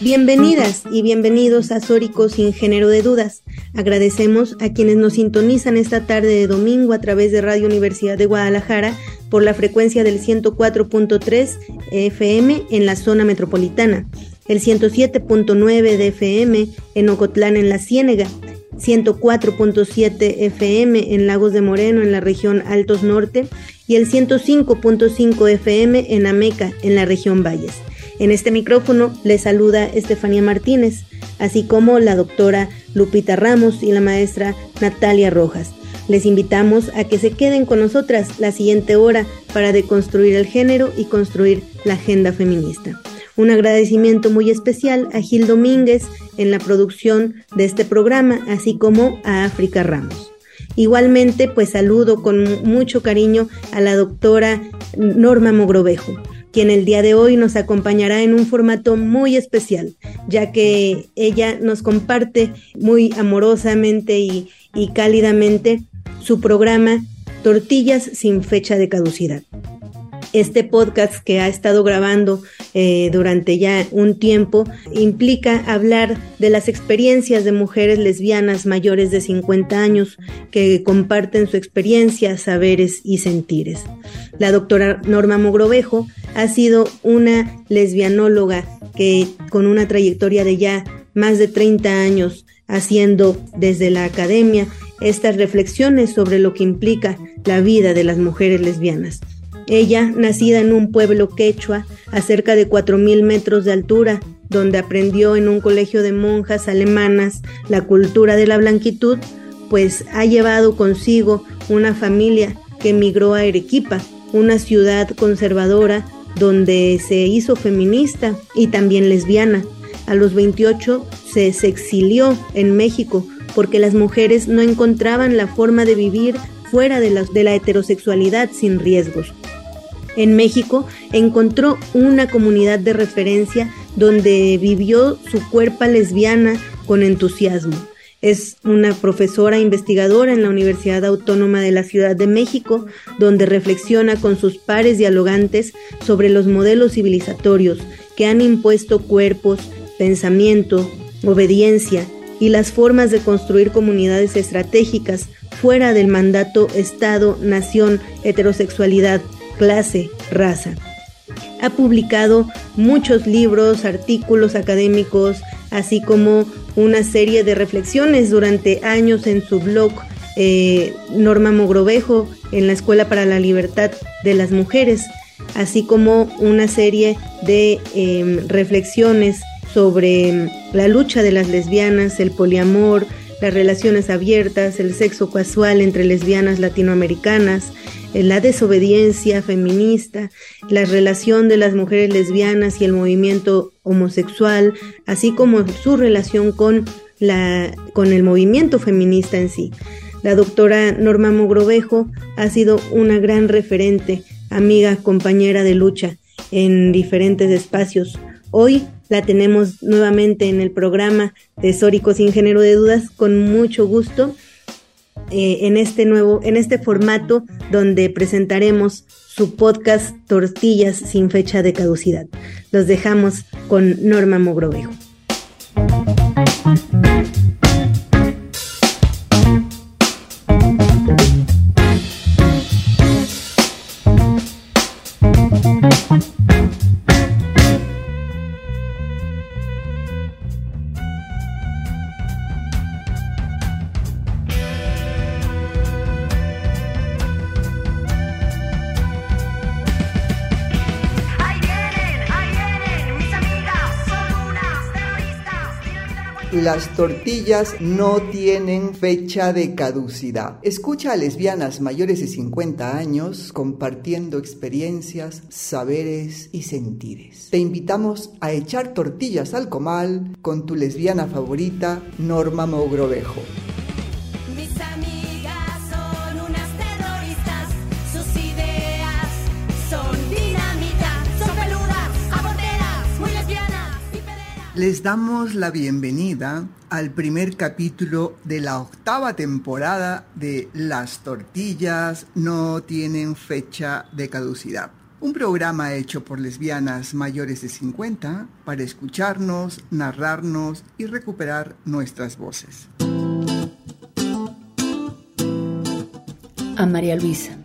Bienvenidas y bienvenidos a Sórico sin género de dudas. Agradecemos a quienes nos sintonizan esta tarde de domingo a través de Radio Universidad de Guadalajara por la frecuencia del 104.3 FM en la zona metropolitana, el 107.9 de FM en Ocotlán en la Ciénega, 104.7 FM en Lagos de Moreno en la región Altos Norte y el 105.5 FM en Ameca en la región Valles. En este micrófono les saluda Estefanía Martínez, así como la doctora Lupita Ramos y la maestra Natalia Rojas. Les invitamos a que se queden con nosotras la siguiente hora para deconstruir el género y construir la agenda feminista. Un agradecimiento muy especial a Gil Domínguez en la producción de este programa, así como a África Ramos. Igualmente, pues saludo con mucho cariño a la doctora Norma Mogrovejo quien el día de hoy nos acompañará en un formato muy especial, ya que ella nos comparte muy amorosamente y, cálidamente su programa Tortillas sin fecha de caducidad este podcast que ha estado grabando eh, durante ya un tiempo implica hablar de las experiencias de mujeres lesbianas mayores de 50 años que comparten su experiencia, saberes y sentires. La doctora Norma Mogrovejo ha sido una lesbianóloga que con una trayectoria de ya más de 30 años haciendo desde la academia estas reflexiones sobre lo que implica la vida de las mujeres lesbianas. Ella, nacida en un pueblo quechua a cerca de 4.000 metros de altura, donde aprendió en un colegio de monjas alemanas la cultura de la blanquitud, pues ha llevado consigo una familia que emigró a Arequipa, una ciudad conservadora donde se hizo feminista y también lesbiana. A los 28 se, exilió en México porque las mujeres no encontraban la forma de vivir fuera de la heterosexualidad sin riesgos en México, encontró una comunidad de referencia donde vivió su cuerpo lesbiana con entusiasmo. Es una profesora investigadora en la Universidad Autónoma de la Ciudad de México, donde reflexiona con sus pares dialogantes sobre los modelos civilizatorios que han impuesto cuerpos, pensamiento, obediencia y las formas de construir comunidades estratégicas fuera del mandato Estado, nación, heterosexualidad, clase, raza. Ha publicado muchos libros, artículos académicos, así como una serie de reflexiones durante años en su blog eh, Norma Mogrovejo en la Escuela para la Libertad de las Mujeres, así como una serie de em, reflexiones sobre em, la lucha de las lesbianas, el poliamor, las relaciones abiertas, el sexo casual entre lesbianas latinoamericanas, eh, la desobediencia feminista, la relación de las mujeres lesbianas y el movimiento homosexual, así como su relación con, la, con el movimiento feminista en sí. La doctora Norma Mogrovejo ha sido una gran referente, amiga, compañera de lucha en diferentes espacios. Hoy la tenemos nuevamente en el programa de Sórico sin género de dudas con mucho gusto eh, en este nuevo, en este formato donde presentaremos su podcast Tortillas sin fecha de caducidad. Los dejamos con Norma Mogrovejo. Las tortillas no tienen fecha de caducidad. Escucha a lesbianas mayores de 50 años compartiendo experiencias, saberes y sentires. Te invitamos a echar tortillas al comal con tu lesbiana favorita, Norma Mogrovejo. Les damos la bienvenida al primer capítulo de la octava temporada de Las tortillas no tienen fecha de caducidad. Un programa hecho por lesbianas mayores de 50 para escucharnos, narrarnos y recuperar nuestras voces. A María Luisa.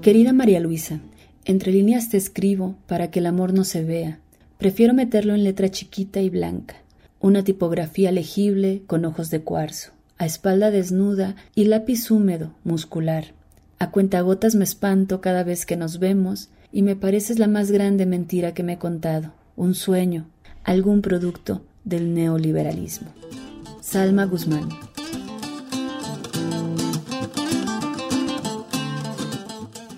Querida María Luisa, entre líneas te escribo para que el amor no se vea Prefiero meterlo en letra chiquita y blanca, una tipografía legible con ojos de cuarzo, a espalda desnuda y lápiz húmedo, muscular. A cuentagotas me espanto cada vez que nos vemos y me pareces la más grande mentira que me he contado, un sueño, algún producto del neoliberalismo. Salma Guzmán.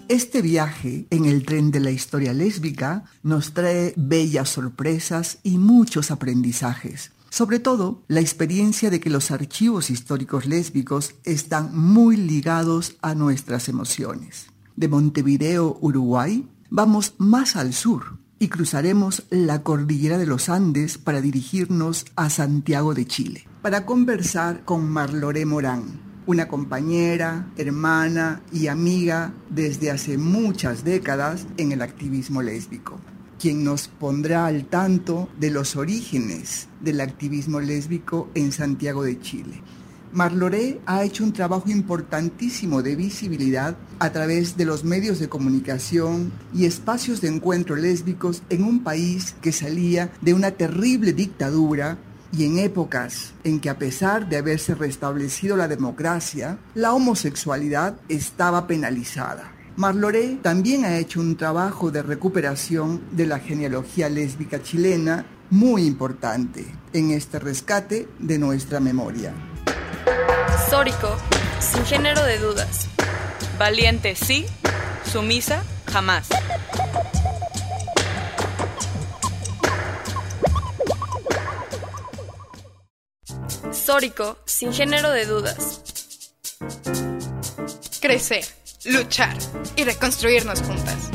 Este viaje en el tren de la historia lésbica nos trae bellas sorpresas y muchos aprendizajes. Sobre todo, la experiencia de que los archivos históricos lésbicos están muy ligados a nuestras emociones. De Montevideo, Uruguay, vamos más al sur y cruzaremos la cordillera de los Andes para dirigirnos a Santiago de Chile, para conversar con Marlore Morán, una compañera, hermana y amiga desde hace muchas décadas en el activismo lésbico, quien nos pondrá al tanto de los orígenes del activismo lésbico en Santiago de Chile. Marloré ha hecho un trabajo importantísimo de visibilidad a través de los medios de comunicación y espacios de encuentro lésbicos en un país que salía de una terrible dictadura y en épocas en que a pesar de haberse restablecido la democracia, la homosexualidad estaba penalizada. Marloré también ha hecho un trabajo de recuperación de la genealogía lésbica chilena muy importante en este rescate de nuestra memoria. Sórico, sin género de dudas. Valiente sí, sumisa jamás. Sórico, sin género de dudas. Crecer, luchar y reconstruirnos juntas.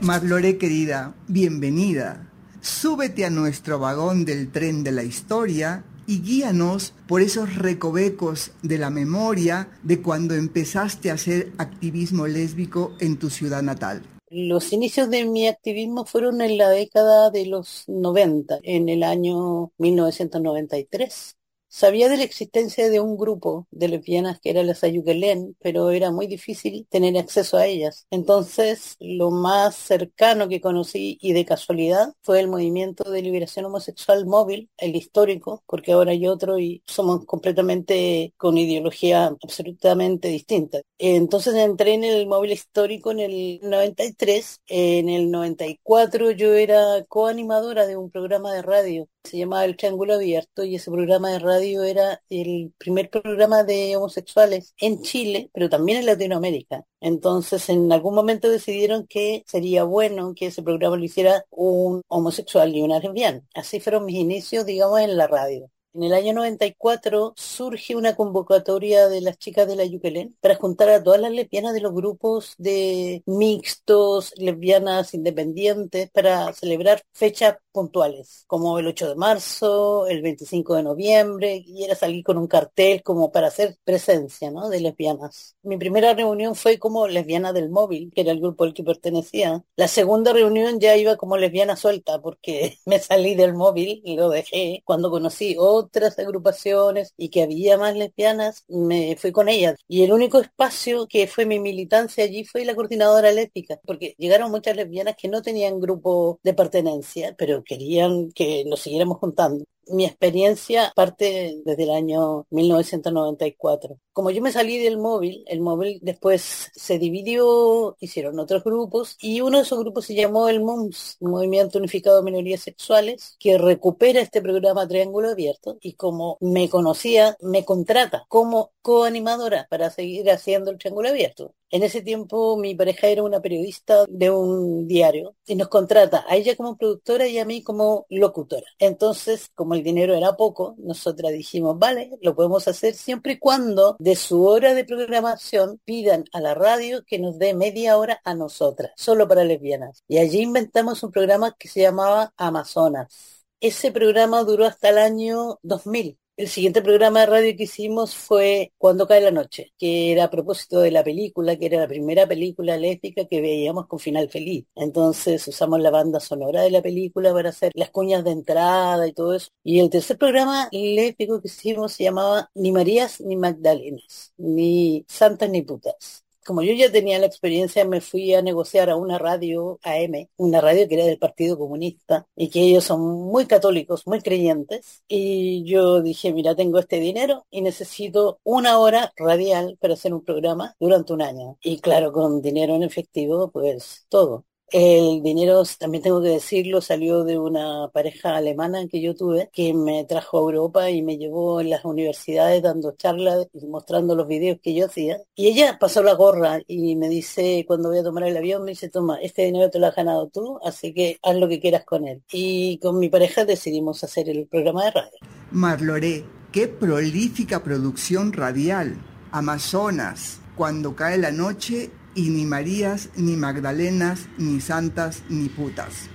Marlore querida, bienvenida. Súbete a nuestro vagón del tren de la historia y guíanos por esos recovecos de la memoria de cuando empezaste a hacer activismo lésbico en tu ciudad natal. Los inicios de mi activismo fueron en la década de los 90, en el año 1993. Sabía de la existencia de un grupo de lesbianas que era la Sayuquelén, pero era muy difícil tener acceso a ellas. Entonces, lo más cercano que conocí y de casualidad fue el movimiento de liberación homosexual móvil, el histórico, porque ahora hay otro y somos completamente con ideología absolutamente distinta. Entonces entré en el móvil histórico en el 93, en el 94 yo era coanimadora de un programa de radio se llamaba El Triángulo Abierto y ese programa de radio era el primer programa de homosexuales en Chile, pero también en Latinoamérica. Entonces, en algún momento decidieron que sería bueno que ese programa lo hiciera un homosexual y una lesbiana. Así fueron mis inicios, digamos, en la radio. En el año 94 surge una convocatoria de las chicas de la Yuquelén para juntar a todas las lesbianas de los grupos de mixtos, lesbianas independientes, para celebrar fechas puntuales, como el 8 de marzo, el 25 de noviembre, y era salir con un cartel como para hacer presencia ¿no? de lesbianas. Mi primera reunión fue como lesbiana del móvil, que era el grupo al que pertenecía. La segunda reunión ya iba como lesbiana suelta, porque me salí del móvil y lo dejé cuando conocí otras agrupaciones y que había más lesbianas, me fui con ellas. Y el único espacio que fue mi militancia allí fue la coordinadora lésbica, porque llegaron muchas lesbianas que no tenían grupo de pertenencia, pero querían que nos siguiéramos juntando. Mi experiencia parte desde el año 1994. Como yo me salí del móvil, el móvil después se dividió, hicieron otros grupos y uno de esos grupos se llamó el MUMS, Movimiento Unificado de Minorías Sexuales, que recupera este programa Triángulo Abierto y como me conocía, me contrata como coanimadora para seguir haciendo el Triángulo Abierto. En ese tiempo mi pareja era una periodista de un diario y nos contrata a ella como productora y a mí como locutora. Entonces, como el dinero era poco, nosotras dijimos, vale, lo podemos hacer siempre y cuando de su hora de programación pidan a la radio que nos dé media hora a nosotras, solo para lesbianas. Y allí inventamos un programa que se llamaba Amazonas. Ese programa duró hasta el año 2000 el siguiente programa de radio que hicimos fue Cuando cae la noche, que era a propósito de la película, que era la primera película lésbica que veíamos con final feliz. Entonces usamos la banda sonora de la película para hacer las cuñas de entrada y todo eso. Y el tercer programa lésbico que hicimos se llamaba Ni Marías ni Magdalenas, ni Santas ni Putas como yo ya tenía la experiencia, me fui a negociar a una radio AM, una radio que era del Partido Comunista y que ellos son muy católicos, muy creyentes. Y yo dije, mira, tengo este dinero y necesito una hora radial para hacer un programa durante un año. Y claro, con dinero en efectivo, pues todo. El dinero, también tengo que decirlo, salió de una pareja alemana que yo tuve, que me trajo a Europa y me llevó en las universidades dando charlas y mostrando los videos que yo hacía. Y ella pasó la gorra y me dice, cuando voy a tomar el avión, me dice, toma, este dinero te lo has ganado tú, así que haz lo que quieras con él. Y con mi pareja decidimos hacer el programa de radio. Marloré, qué prolífica producción radial. Amazonas, cuando cae la noche y ni Marías, ni Magdalenas, ni Santas, ni Putas.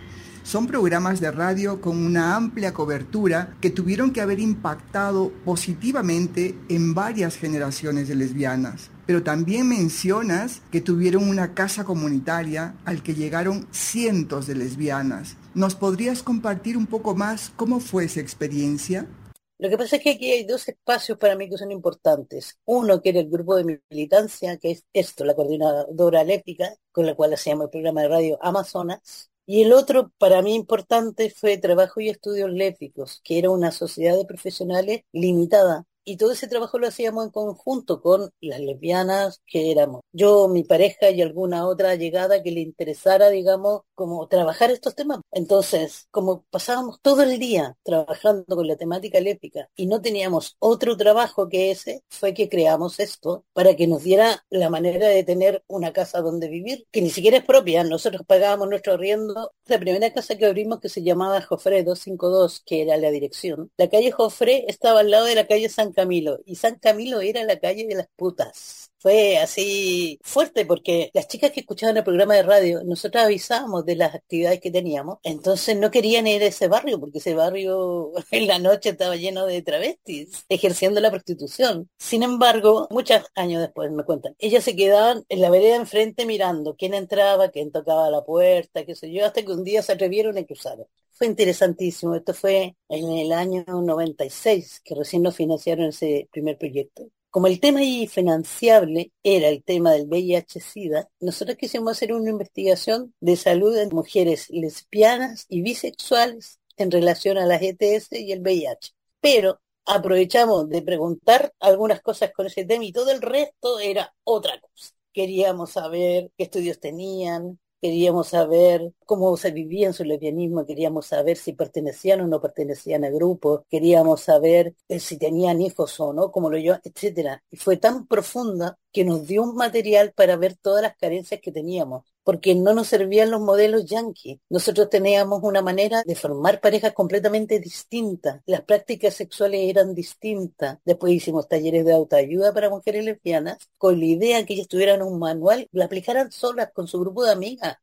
Son programas de radio con una amplia cobertura que tuvieron que haber impactado positivamente en varias generaciones de lesbianas. Pero también mencionas que tuvieron una casa comunitaria al que llegaron cientos de lesbianas. ¿Nos podrías compartir un poco más cómo fue esa experiencia? Lo que pasa es que aquí hay dos espacios para mí que son importantes. Uno que era el grupo de militancia, que es esto, la coordinadora léptica, con la cual hacíamos el programa de radio Amazonas. Y el otro, para mí importante, fue Trabajo y Estudios Lépicos, que era una sociedad de profesionales limitada y todo ese trabajo lo hacíamos en conjunto con las lesbianas que éramos. Yo, mi pareja y alguna otra llegada que le interesara, digamos, como trabajar estos temas. Entonces, como pasábamos todo el día trabajando con la temática lésbica y no teníamos otro trabajo que ese, fue que creamos esto para que nos diera la manera de tener una casa donde vivir, que ni siquiera es propia. Nosotros pagábamos nuestro arriendo. La primera casa que abrimos que se llamaba Jofré 252, que era la dirección. La calle Jofré estaba al lado de la calle San Camilo y San Camilo era la calle de las putas. Fue así fuerte porque las chicas que escuchaban el programa de radio, nosotros avisábamos de las actividades que teníamos, entonces no querían ir a ese barrio porque ese barrio en la noche estaba lleno de travestis ejerciendo la prostitución. Sin embargo, muchos años después me cuentan, ellas se quedaban en la vereda enfrente mirando quién entraba, quién tocaba la puerta, qué sé yo, hasta que un día se atrevieron a cruzar. Fue interesantísimo. Esto fue en el año 96 que recién nos financiaron ese primer proyecto. Como el tema financiable era el tema del VIH-Sida, nosotros quisimos hacer una investigación de salud en mujeres lesbianas y bisexuales en relación a las ETS y el VIH. Pero aprovechamos de preguntar algunas cosas con ese tema y todo el resto era otra cosa. Queríamos saber qué estudios tenían, queríamos saber cómo se vivía en su lesbianismo, queríamos saber si pertenecían o no pertenecían a grupos, queríamos saber eh, si tenían hijos o no, como lo yo, etcétera. Y fue tan profunda que nos dio un material para ver todas las carencias que teníamos, porque no nos servían los modelos yanquis. Nosotros teníamos una manera de formar parejas completamente distintas. Las prácticas sexuales eran distintas. Después hicimos talleres de autoayuda para mujeres lesbianas, con la idea que ellas tuvieran un manual, lo aplicaran solas con su grupo de amigas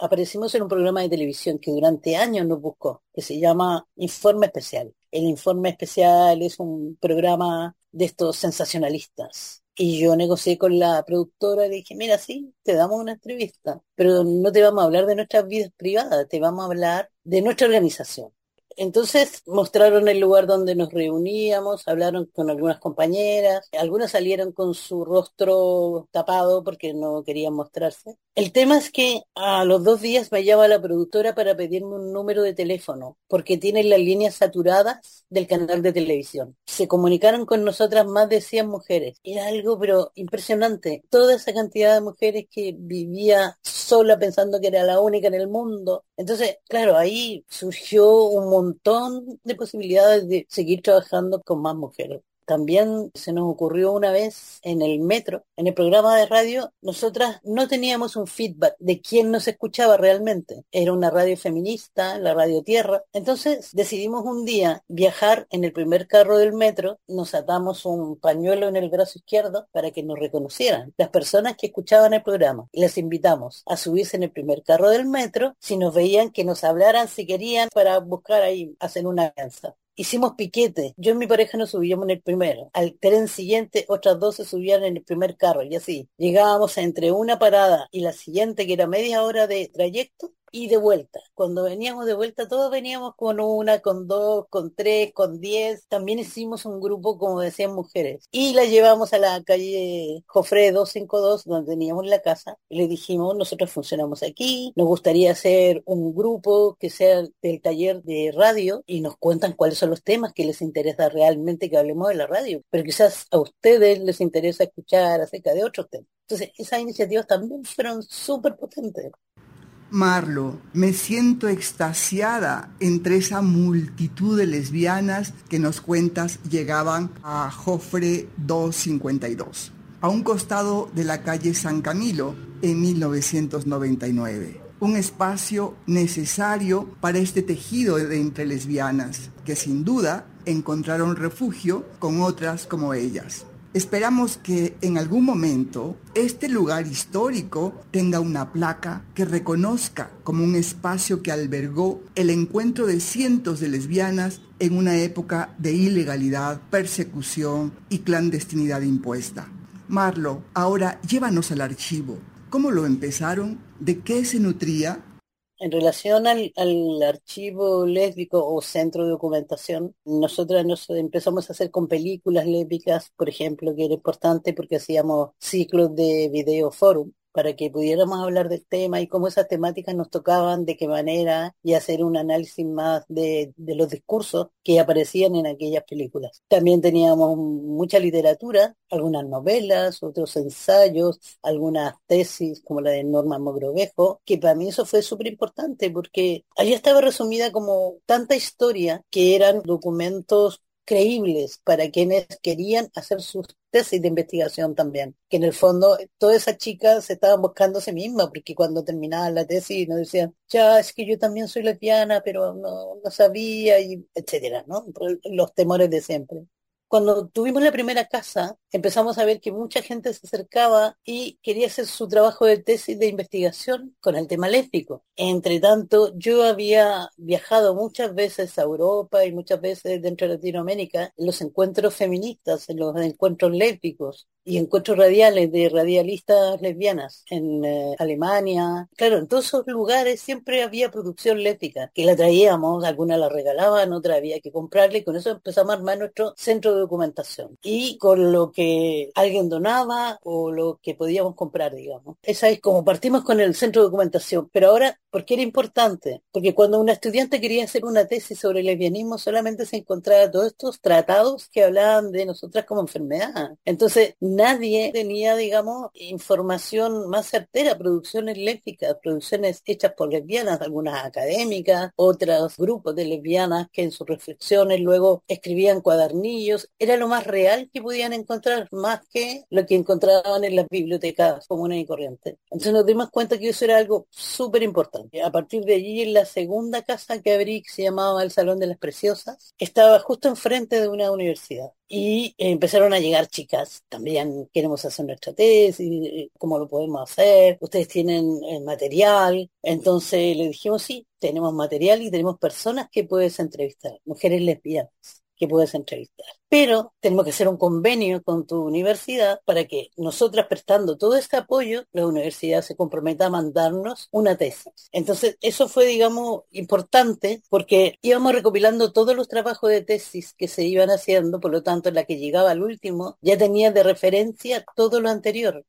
aparecimos en un programa de televisión que durante años nos buscó, que se llama Informe Especial. El Informe Especial es un programa de estos sensacionalistas. Y yo negocié con la productora y le dije, mira, sí, te damos una entrevista, pero no te vamos a hablar de nuestras vidas privadas, te vamos a hablar de nuestra organización. Entonces mostraron el lugar donde nos reuníamos, hablaron con algunas compañeras, algunas salieron con su rostro tapado porque no querían mostrarse. El tema es que a los dos días me llama la productora para pedirme un número de teléfono, porque tienen las líneas saturadas del canal de televisión. Se comunicaron con nosotras más de 100 mujeres. Era algo, pero impresionante. Toda esa cantidad de mujeres que vivía sola pensando que era la única en el mundo. Entonces, claro, ahí surgió un montón de posibilidades de seguir trabajando con más mujeres. También se nos ocurrió una vez en el metro, en el programa de radio, nosotras no teníamos un feedback de quién nos escuchaba realmente. Era una radio feminista, la radio Tierra. Entonces decidimos un día viajar en el primer carro del metro, nos atamos un pañuelo en el brazo izquierdo para que nos reconocieran las personas que escuchaban el programa. Les invitamos a subirse en el primer carro del metro si nos veían que nos hablaran si querían para buscar ahí, hacer una alianza hicimos piquete. Yo y mi pareja nos subíamos en el primero. Al tren siguiente, otras dos se subían en el primer carro y así. Llegábamos entre una parada y la siguiente, que era media hora de trayecto, y de vuelta. Cuando veníamos de vuelta, todos veníamos con una, con dos, con tres, con diez. También hicimos un grupo, como decían mujeres. Y la llevamos a la calle Jofre 252, donde teníamos la casa. Y le dijimos, nosotros funcionamos aquí, nos gustaría hacer un grupo que sea del taller de radio y nos cuentan cuáles son los temas que les interesa realmente que hablemos de la radio. Pero quizás a ustedes les interesa escuchar acerca de otros temas. Entonces, esas iniciativas también fueron súper potentes. Marlo, me siento extasiada entre esa multitud de lesbianas que nos cuentas llegaban a Jofre 252, a un costado de la calle San Camilo en 1999. Un espacio necesario para este tejido de entre lesbianas, que sin duda encontraron refugio con otras como ellas. Esperamos que en algún momento este lugar histórico tenga una placa que reconozca como un espacio que albergó el encuentro de cientos de lesbianas en una época de ilegalidad, persecución y clandestinidad impuesta. Marlo, ahora llévanos al archivo. ¿Cómo lo empezaron? ¿De qué se nutría? En relación al, archivo lésbico o centro de documentación, nosotras nos empezamos a hacer con películas lésbicas, por ejemplo, que era importante porque hacíamos ciclos de video forum para que pudiéramos hablar del tema y cómo esas temáticas nos tocaban, de qué manera, y hacer un análisis más de, los discursos que aparecían en aquellas películas. También teníamos mucha literatura, algunas novelas, otros ensayos, algunas tesis como la de Norma Mogrovejo, que para mí eso fue súper importante porque allí estaba resumida como tanta historia que eran documentos creíbles para quienes querían hacer sus tesis de investigación también, que en el fondo todas esas chicas se estaban buscando a sí mismas, porque cuando terminaban la tesis nos decían, ya es que yo también soy lesbiana, pero no, no sabía, y etcétera, ¿no? Los temores de siempre cuando tuvimos la primera casa, empezamos a ver que mucha gente se acercaba y quería hacer su trabajo de tesis de investigación con el tema lésbico. Entre tanto, yo había viajado muchas veces a Europa y muchas veces dentro de Latinoamérica en los encuentros feministas, en los encuentros lésbicos y encuentros radiales de radialistas lesbianas en eh, Alemania. Claro, en todos esos lugares siempre había producción lésbica, que la traíamos, algunas la regalaban, otra había que comprarle, y con eso empezamos a armar nuestro centro de documentación. Y con lo que alguien donaba o lo que podíamos comprar, digamos. Esa es como partimos con el centro de documentación. Pero ahora, ¿por qué era importante? Porque cuando una estudiante quería hacer una tesis sobre lesbianismo, solamente se encontraba todos estos tratados que hablaban de nosotras como enfermedad. Entonces, nadie tenía, digamos, información más certera, producciones lésbicas, producciones hechas por lesbianas, algunas académicas, otros grupos de lesbianas que en sus reflexiones luego escribían cuadernillos. Era lo más real que podían encontrar, más que lo que encontraban en las bibliotecas comunes y corrientes. Entonces nos dimos cuenta que eso era algo súper importante. A partir de allí, en la segunda casa que abrí, que se llamaba el Salón de las Preciosas, estaba justo enfrente de una universidad y empezaron a llegar chicas, también queremos hacer nuestra tesis, cómo lo podemos hacer, ustedes tienen el material, entonces le dijimos sí, tenemos material y tenemos personas que puedes entrevistar, mujeres lesbianas que puedes entrevistar. Pero tenemos que hacer un convenio con tu universidad para que nosotras prestando todo este apoyo, la universidad se comprometa a mandarnos una tesis. Entonces, eso fue, digamos, importante porque íbamos recopilando todos los trabajos de tesis que se iban haciendo, por lo tanto, la que llegaba al último ya tenía de referencia todo lo anterior.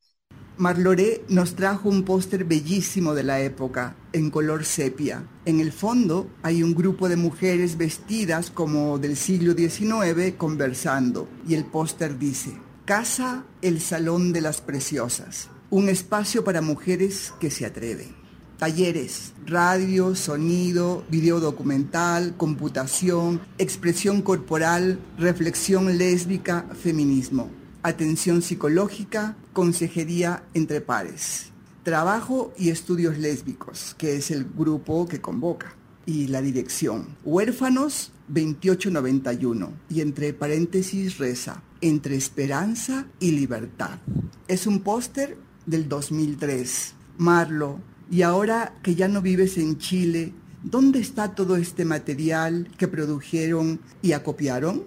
Marloré nos trajo un póster bellísimo de la época, en color sepia. En el fondo hay un grupo de mujeres vestidas como del siglo XIX conversando y el póster dice, Casa el Salón de las Preciosas, un espacio para mujeres que se atreven. Talleres, radio, sonido, video documental, computación, expresión corporal, reflexión lésbica, feminismo atención psicológica, consejería entre pares, trabajo y estudios lésbicos, que es el grupo que convoca, y la dirección. Huérfanos 2891 y entre paréntesis reza, entre esperanza y libertad. Es un póster del 2003. Marlo, y ahora que ya no vives en Chile, ¿dónde está todo este material que produjeron y acopiaron?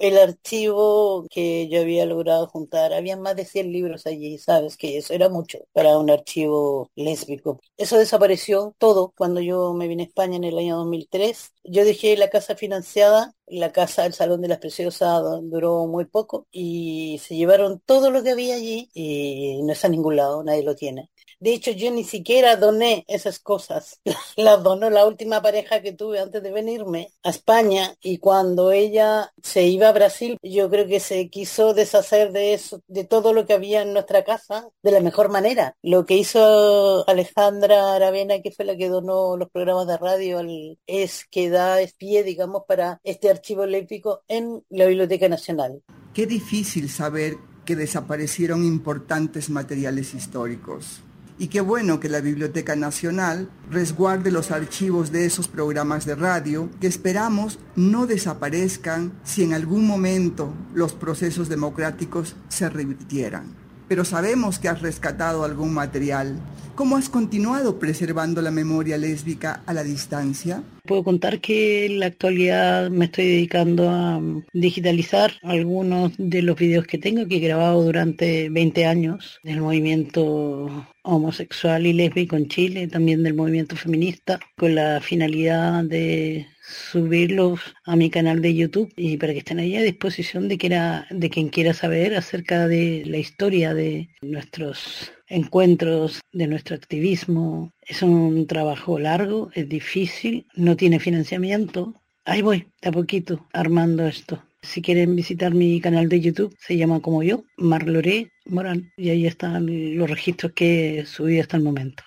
El archivo que yo había logrado juntar, había más de 100 libros allí, sabes que eso era mucho para un archivo lésbico. Eso desapareció todo cuando yo me vine a España en el año 2003. Yo dejé la casa financiada, la casa del Salón de las Preciosas duró muy poco y se llevaron todo lo que había allí y no está a ningún lado, nadie lo tiene. De hecho, yo ni siquiera doné esas cosas. Las donó la última pareja que tuve antes de venirme a España y cuando ella se iba a Brasil, yo creo que se quiso deshacer de eso, de todo lo que había en nuestra casa de la mejor manera. Lo que hizo Alejandra Aravena, que fue la que donó los programas de radio, es que da pie, digamos, para este archivo lépico en la Biblioteca Nacional. Qué difícil saber que desaparecieron importantes materiales históricos y qué bueno que la Biblioteca Nacional resguarde los archivos de esos programas de radio que esperamos no desaparezcan si en algún momento los procesos democráticos se revirtieran. Pero sabemos que has rescatado algún material. ¿Cómo has continuado preservando la memoria lésbica a la distancia? Puedo contar que en la actualidad me estoy dedicando a digitalizar algunos de los videos que tengo, que he grabado durante 20 años del movimiento homosexual y lésbico en Chile, también del movimiento feminista, con la finalidad de subirlos a mi canal de YouTube y para que estén ahí a disposición de, que de quien quiera saber acerca de la historia de nuestros encuentros, de nuestro activismo. Es un trabajo largo, es difícil, no tiene financiamiento. Ahí voy, de a poquito, armando esto. Si quieren visitar mi canal de YouTube, se llama como yo, Marloré Moral, y ahí están los registros que he subido hasta el momento.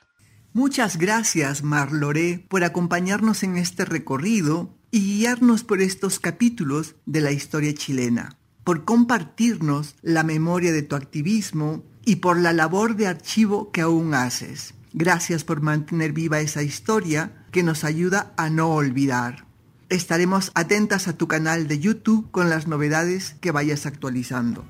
Muchas gracias, Marloré, por acompañarnos en este recorrido y guiarnos por estos capítulos de la historia chilena, por compartirnos la memoria de tu activismo y por la labor de archivo que aún haces. Gracias por mantener viva esa historia que nos ayuda a no olvidar. Estaremos atentas a tu canal de YouTube con las novedades que vayas actualizando.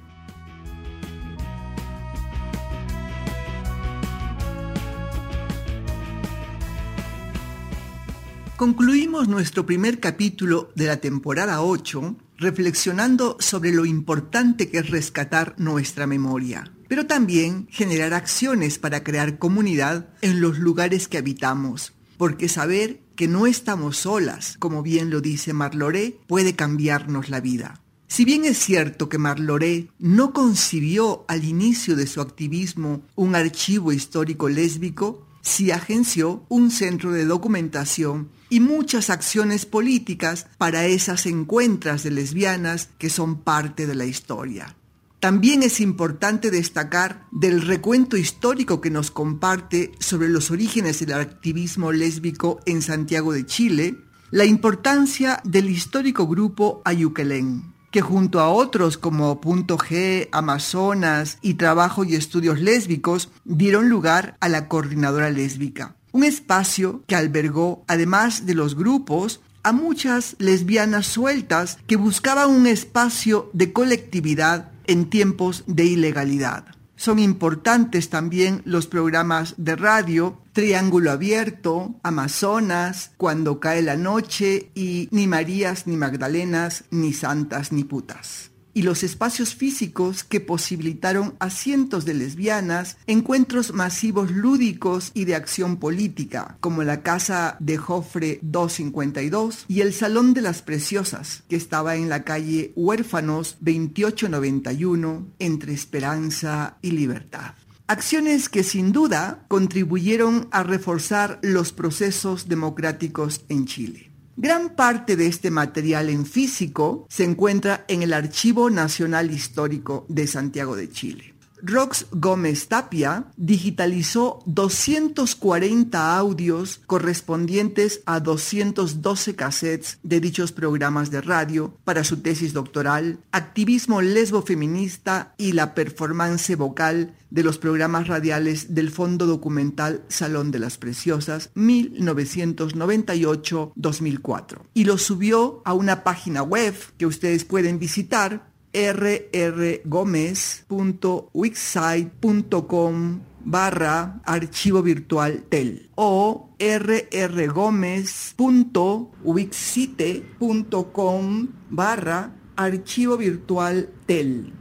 Concluimos nuestro primer capítulo de la temporada 8 reflexionando sobre lo importante que es rescatar nuestra memoria, pero también generar acciones para crear comunidad en los lugares que habitamos, porque saber que no estamos solas, como bien lo dice Marloré, puede cambiarnos la vida. Si bien es cierto que Marloré no concibió al inicio de su activismo un archivo histórico lésbico, sí agenció un centro de documentación y muchas acciones políticas para esas encuentras de lesbianas que son parte de la historia. También es importante destacar del recuento histórico que nos comparte sobre los orígenes del activismo lésbico en Santiago de Chile, la importancia del histórico grupo Ayuquelén, que junto a otros como Punto G, Amazonas y Trabajo y Estudios Lésbicos dieron lugar a la Coordinadora Lésbica, un espacio que albergó, además de los grupos, a muchas lesbianas sueltas que buscaban un espacio de colectividad en tiempos de ilegalidad. Son importantes también los programas de radio Triángulo Abierto, Amazonas, Cuando cae la noche y Ni Marías ni Magdalenas, ni Santas ni Putas y los espacios físicos que posibilitaron a cientos de lesbianas encuentros masivos lúdicos y de acción política, como la Casa de Jofre 252 y el Salón de las Preciosas, que estaba en la calle Huérfanos 2891 entre Esperanza y Libertad. Acciones que sin duda contribuyeron a reforzar los procesos democráticos en Chile. Gran parte de este material en físico se encuentra en el Archivo Nacional Histórico de Santiago de Chile. Rox Gómez Tapia digitalizó 240 audios correspondientes a 212 cassettes de dichos programas de radio para su tesis doctoral, activismo lesbo feminista y la performance vocal de los programas radiales del Fondo Documental Salón de las Preciosas 1998-2004 y lo subió a una página web que ustedes pueden visitar rrgomez.wixsite.com barra archivo virtual tel o rrgomez.wixsite.com barra archivo virtual tel.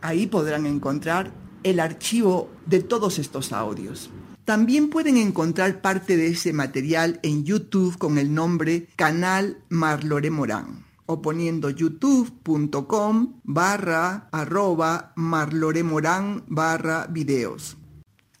Ahí podrán encontrar el archivo de todos estos audios. También pueden encontrar parte de ese material en YouTube con el nombre Canal Marlore Morán o poniendo youtube.com barra arroba marloremorán barra videos.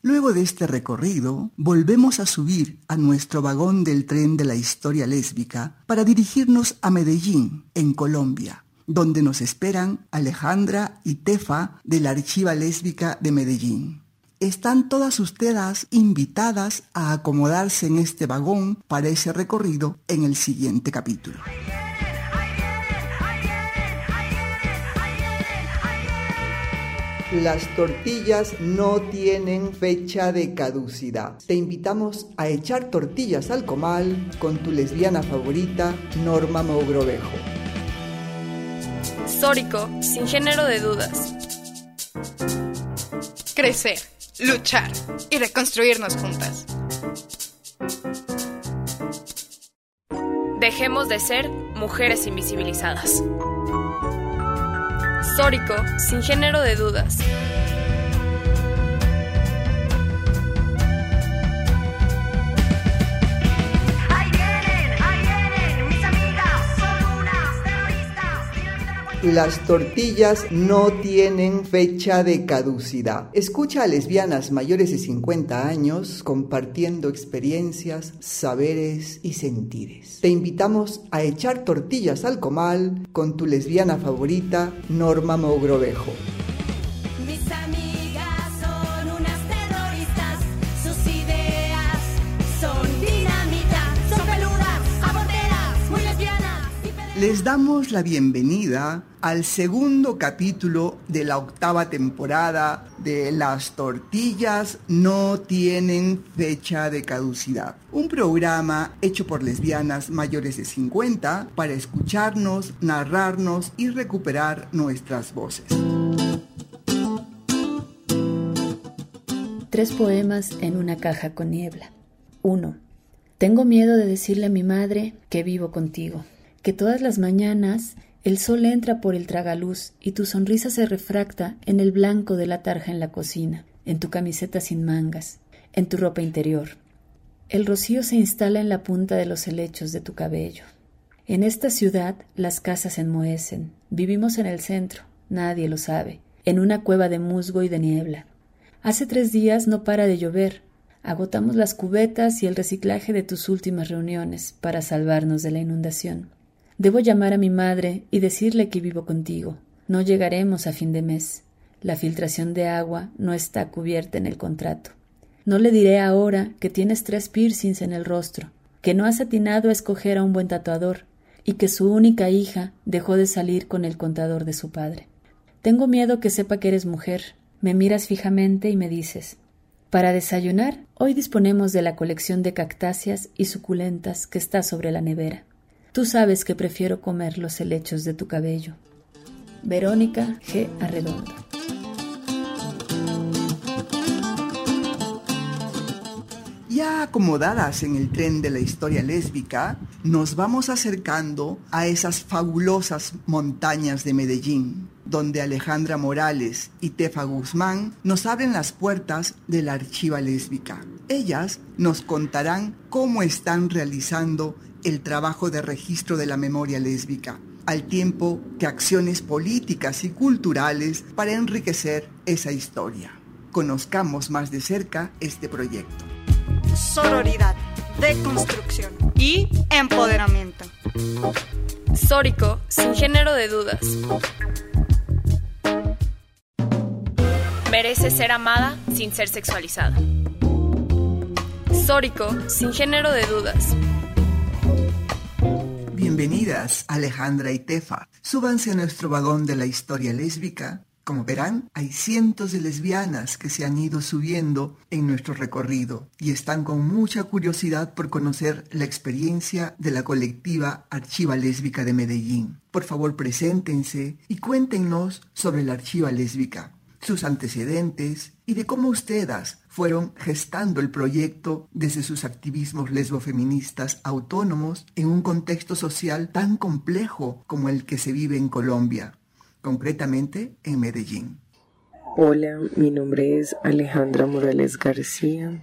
Luego de este recorrido, volvemos a subir a nuestro vagón del tren de la historia lésbica para dirigirnos a Medellín, en Colombia, donde nos esperan Alejandra y Tefa de la Archiva Lésbica de Medellín. Están todas ustedes invitadas a acomodarse en este vagón para ese recorrido en el siguiente capítulo. Las tortillas no tienen fecha de caducidad. Te invitamos a echar tortillas al comal con tu lesbiana favorita, Norma Mogrovejo. Sórico, sin género de dudas. Crecer, luchar y reconstruirnos juntas. Dejemos de ser mujeres invisibilizadas. Sórico, sin género de dudas. Las tortillas no tienen fecha de caducidad. Escucha a lesbianas mayores de 50 años compartiendo experiencias, saberes y sentires. Te invitamos a echar tortillas al comal con tu lesbiana favorita, Norma Mogrovejo. Les damos la bienvenida al segundo capítulo de la octava temporada de Las tortillas no tienen fecha de caducidad. Un programa hecho por lesbianas mayores de 50 para escucharnos, narrarnos y recuperar nuestras voces. Tres poemas en una caja con niebla. 1. Tengo miedo de decirle a mi madre que vivo contigo que todas las mañanas el sol entra por el tragaluz y tu sonrisa se refracta en el blanco de la tarja en la cocina, en tu camiseta sin mangas, en tu ropa interior. El rocío se instala en la punta de los helechos de tu cabello. En esta ciudad las casas enmohecen. Vivimos en el centro, nadie lo sabe, en una cueva de musgo y de niebla. Hace tres días no para de llover. Agotamos las cubetas y el reciclaje de tus últimas reuniones para salvarnos de la inundación. Debo llamar a mi madre y decirle que vivo contigo. No llegaremos a fin de mes. La filtración de agua no está cubierta en el contrato. No le diré ahora que tienes tres piercings en el rostro, que no has atinado a escoger a un buen tatuador y que su única hija dejó de salir con el contador de su padre. Tengo miedo que sepa que eres mujer. Me miras fijamente y me dices Para desayunar, hoy disponemos de la colección de cactáceas y suculentas que está sobre la nevera. Tú sabes que prefiero comer los helechos de tu cabello. Verónica G. Arredondo. Ya acomodadas en el tren de la historia lésbica, nos vamos acercando a esas fabulosas montañas de Medellín, donde Alejandra Morales y Tefa Guzmán nos abren las puertas de la archiva lésbica. Ellas nos contarán cómo están realizando el trabajo de registro de la memoria lésbica, al tiempo que acciones políticas y culturales para enriquecer esa historia. Conozcamos más de cerca este proyecto. Sororidad, deconstrucción y empoderamiento. Sórico, sin género de dudas. Merece ser amada sin ser sexualizada. Sórico, sin género de dudas. Bienvenidas, Alejandra y Tefa. Súbanse a nuestro vagón de la historia lésbica. Como verán, hay cientos de lesbianas que se han ido subiendo en nuestro recorrido y están con mucha curiosidad por conocer la experiencia de la colectiva Archiva Lésbica de Medellín. Por favor, preséntense y cuéntenos sobre la Archiva Lésbica sus antecedentes y de cómo ustedes fueron gestando el proyecto desde sus activismos lesbofeministas autónomos en un contexto social tan complejo como el que se vive en Colombia, concretamente en Medellín. Hola, mi nombre es Alejandra Morales García,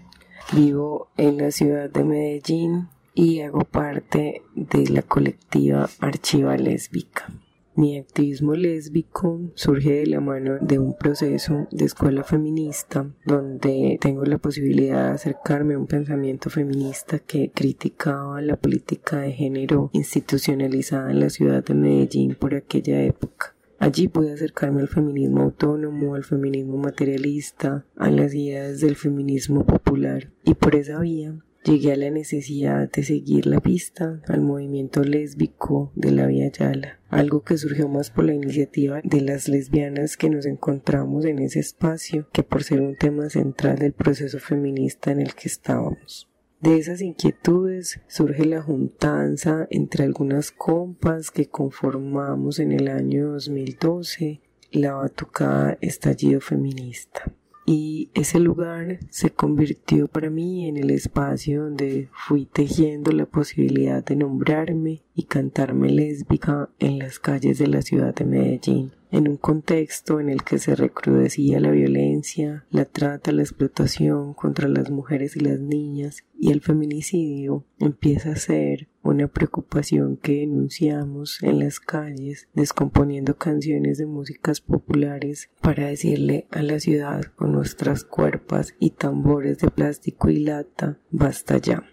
vivo en la ciudad de Medellín y hago parte de la colectiva Archiva Lésbica. Mi activismo lésbico surge de la mano de un proceso de escuela feminista donde tengo la posibilidad de acercarme a un pensamiento feminista que criticaba la política de género institucionalizada en la ciudad de Medellín por aquella época. Allí pude acercarme al feminismo autónomo, al feminismo materialista, a las ideas del feminismo popular y por esa vía llegué a la necesidad de seguir la pista al movimiento lésbico de la Vía Yala, algo que surgió más por la iniciativa de las lesbianas que nos encontramos en ese espacio que por ser un tema central del proceso feminista en el que estábamos. De esas inquietudes surge la juntanza entre algunas compas que conformamos en el año 2012 la batucada Estallido Feminista y ese lugar se convirtió para mí en el espacio donde fui tejiendo la posibilidad de nombrarme y cantarme lésbica en las calles de la ciudad de Medellín. En un contexto en el que se recrudecía la violencia, la trata, la explotación contra las mujeres y las niñas y el feminicidio empieza a ser una preocupación que denunciamos en las calles, descomponiendo canciones de músicas populares para decirle a la ciudad con nuestras cuerpas y tambores de plástico y lata, basta ya.